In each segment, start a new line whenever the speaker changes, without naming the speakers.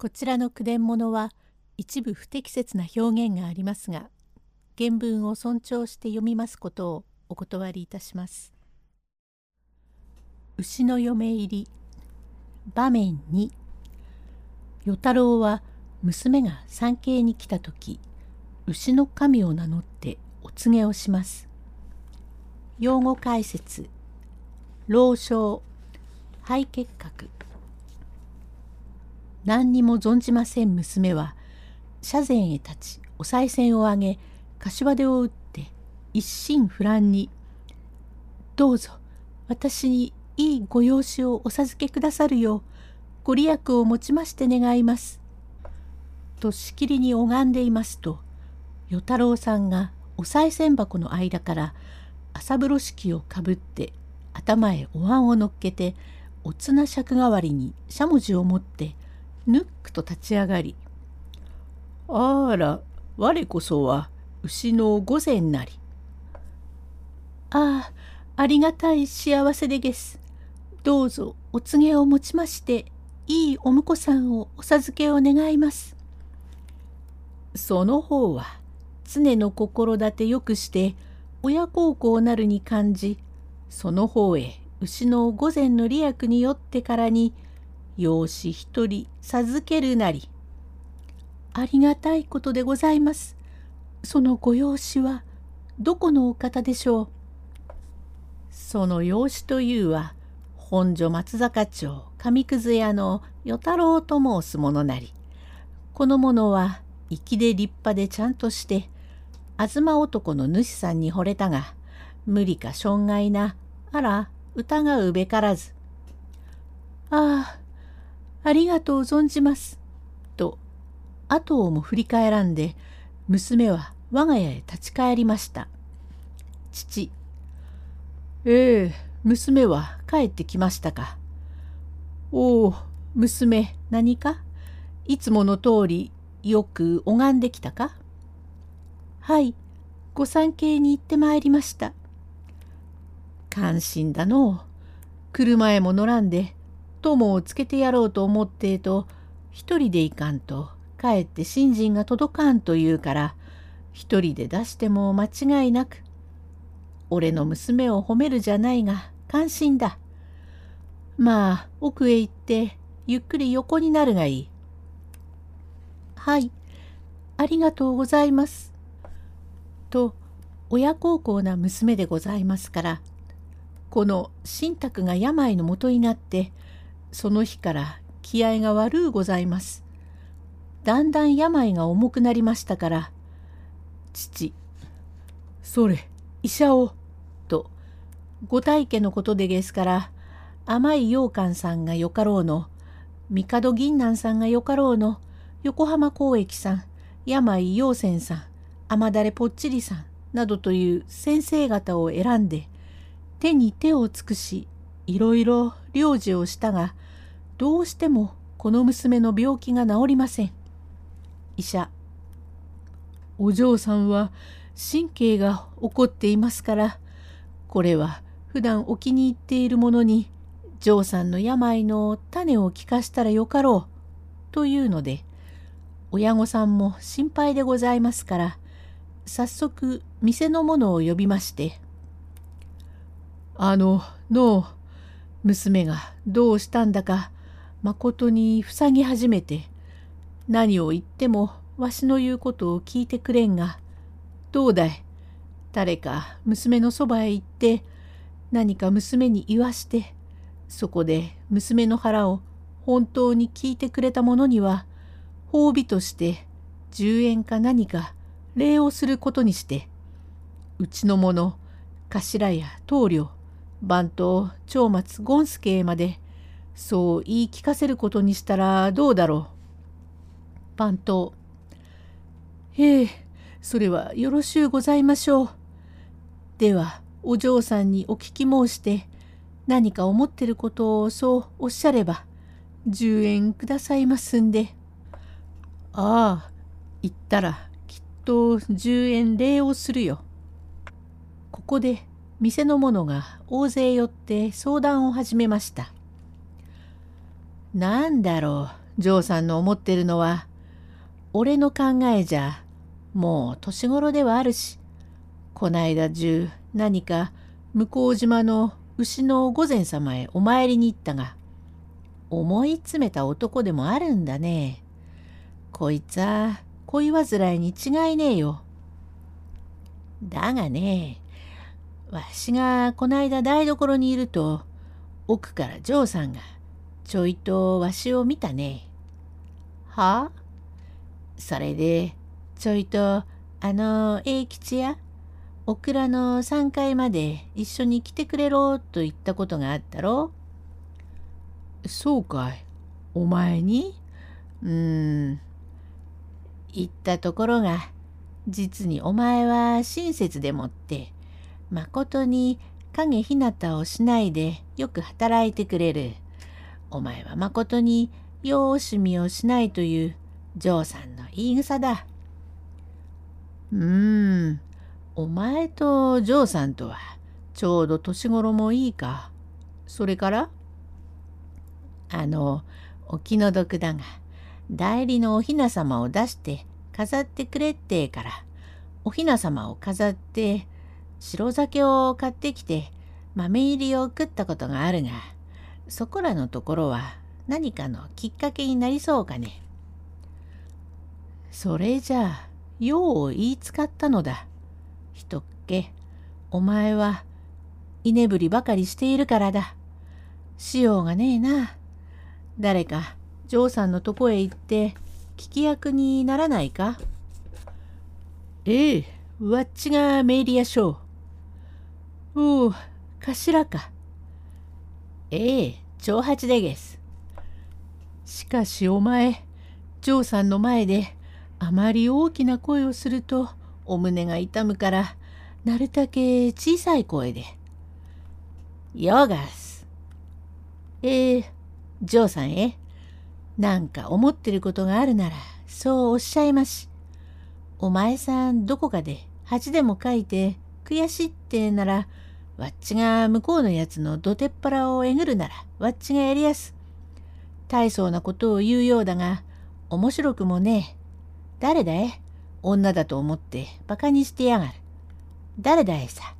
こちらの句伝物は一部不適切な表現がありますが原文を尊重して読みますことをお断りいたします。牛の嫁入り場面2与太郎は娘が参詣に来た時牛の神を名乗ってお告げをします。用語解説老少肺結核何にも存じません娘は社前へ立ちお賽銭をあげ柏手を打って一心不乱に「どうぞ私にいいご養子をお授けくださるようご利益をもちまして願います」としきりに拝んでいますと与太郎さんがお賽銭箱の間から朝風呂敷をかぶって頭へお椀を乗っけておつな尺代わりにしゃもじを持ってぬっくと立ち上がり「あら我こそは牛の御前なり」「ああありがたい幸せでげす。どうぞお告げをもちましていいお婿さんをお授けを願います」その方は常の心立てよくして親孝行なるに感じその方へ牛の御前の利益によってからに「養子一人授けるなり。ありがたいことでございます。そのご養子はどこのお方でしょう？その養子というは本所松坂町上葛屋の与太郎と申す者なり。この者は粋で立派でちゃんとして東男の主さんに惚れたが無理か障害なあら疑うべからず。ああありがとう存じます。と後をも振り返らんで娘は我が家へ立ち返りました。父ええ娘は帰ってきましたか。おお娘何か？いつもの通りよく拝んできたか？はいご参詣に行ってまいりました。感心だのう。車へも乗らんで友をつけてやろうと思ってと一人で行かんとかえって信心が届かんと言うから一人で出しても間違いなく俺の娘を褒めるじゃないが感心だ。まあ奥へ行ってゆっくり横になるがいい。はいありがとうございます。と親孝行な娘でございますからこの信託が病のもとになってその日から気合が悪うございます。だんだん病が重くなりましたから、父、それ、医者を、と、ご大家のことでですから、甘い羊羹さんがよかろうの、帝銀南さんがよかろうの、横浜交易さん、病陽泉さん、甘だれぽっちりさん、などという先生方を選んで、手に手を尽くし、いろいろ療治をしたがどうしてもこの娘の病気が治りません。医者お嬢さんは神経が起こっていますからこれは普段お気に入っているものに嬢さんの病の種を聞かしたらよかろうというので親御さんも心配でございますから早速店の者を呼びまして「あののう娘がどうしたんだかまことに塞ぎ始めて何を言ってもわしの言うことを聞いてくれんがどうだい？誰か娘のそばへ行って何か娘に言わしてそこで娘の腹を本当に聞いてくれた者には褒美として10円か何か礼をすることにしてうちの者頭や棟梁番頭長松権助へまでそう言い聞かせることにしたらどうだろう。番頭ええそれはよろしゅうございましょう。ではお嬢さんにお聞き申して何か思ってることをそうおっしゃれば10円くださいますんで。ああ言ったらきっと10円礼をするよ。ここで店の者が大勢寄って相談を始めました。なんだろうジョーさんの思ってるのは俺の考えじゃもう年頃ではあるしこないだ中何か向島の牛の御前様へお参りに行ったが思い詰めた男でもあるんだね。こいつは恋煩いに違いねえよ。だがねわしがこないだ台所にいると奥からジョーさんがちょいとわしを見たね。はあ？それでちょいとあの英吉やオクラの3階まで一緒に来てくれろと言ったことがあったろ。そうかい。お前に？うーん。言ったところが実にお前は親切でもってまことに影ひなたをしないでよく働いてくれる。お前はまことに養子みをしないというジョーさんの言い草だ。うーん、お前とジョーさんとはちょうど年頃もいいか。それから？あの、お気の毒だが、代理のおひな様を出して飾ってくれってから、おひな様を飾って白酒を買ってきて豆入りを食ったことがあるがそこらのところは何かのきっかけになりそうかね。それじゃあ用を言いつかったのだ。人っけお前は居眠りばかりしているからだ。しようがねえな。誰かジョーさんのとこへ行って聞き役にならないか？ええ、わっちがメイリアしょう。おお、頭か。ええ、長八でげす。しかしお前、ジョーさんの前であまり大きな声をするとお胸が痛むから、なるたけ小さい声で。ヨガス。ええ、ジョーさんへ、なんか思ってることがあるなら、そうおっしゃいまし。お前さんどこかで恥でも書いて悔しいってなら、わっちが向こうのやつのどてっぱらをえぐるならわっちがやりやす。大層なことを言うようだが面白くもねえ。誰だい女だと思って馬鹿にしてやがる。誰だいさ？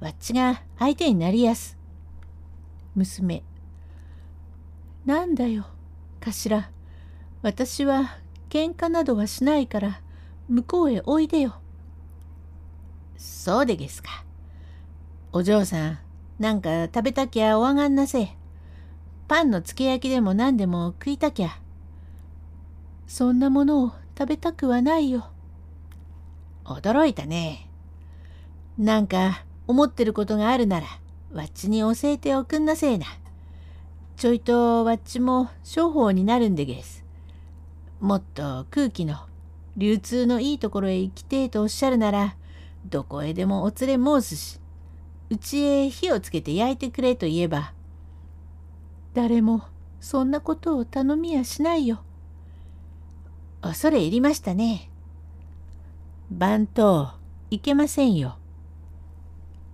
わっちが相手になりやす。娘。なんだよ、頭。私は喧嘩などはしないから向こうへおいでよ。そうでげすか。お嬢さん、なんか食べたきゃお上がんなせ。パンのつけ焼きでも何でも食いたきゃ。そんなものを食べたくはないよ。驚いたね。なんか思ってることがあるなら、わっちに教えておくんなせえな。ちょいとわっちも商法になるんでげす。もっと空気の流通のいいところへ行きてえとおっしゃるなら、どこへでもお連れ申すし、うちへ火をつけて焼いてくれと言えば、誰もそんなことを頼みやしないよ。恐れ入りましたね。番頭、いけませんよ。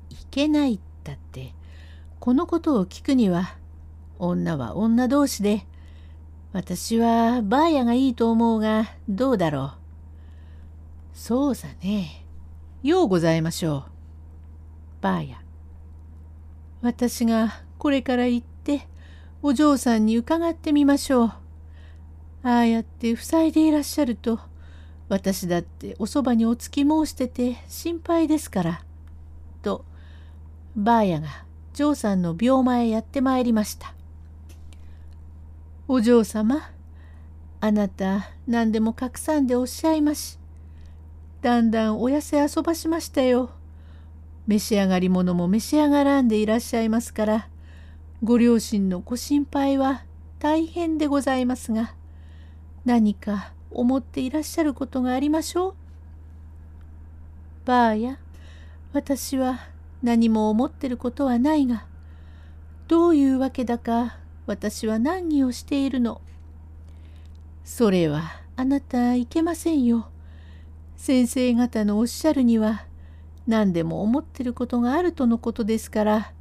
いけないったって、このことを聞くには、女は女同士で、私はばあやがいいと思うが、どうだろう。そうさね。ようございましょう。ばあや。私がこれから行ってお嬢さんに伺ってみましょう。ああやって塞いでいらっしゃると私だっておそばにおつき申してて心配ですから。とばあやが嬢さんの病間へやってまいりました。お嬢様あなた何でも隠さんでおっしゃいまし。だんだんお痩せ遊ばしましたよ。召し上がり物も召し上がらんでいらっしゃいますからご両親のご心配は大変でございますが何か思っていらっしゃることがありましょう？ばあや私は何も思ってることはないがどういうわけだか私は難儀をしているの。それはあなたいけませんよ。先生方のおっしゃるには何でも思ってることがあるとのことですから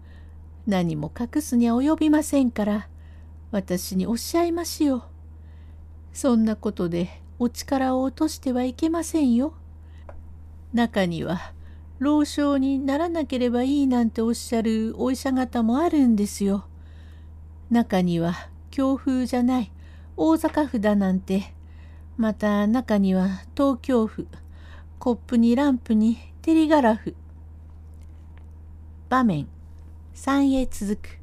何も隠すには及びませんから私におっしゃいましよ。そんなことでお力を落としてはいけませんよ。中には老少にならなければいいなんておっしゃるお医者方もあるんですよ。中には強風じゃない大阪府だなんてまた中には東京府コップにランプにテリガラフ。場面3へ続く。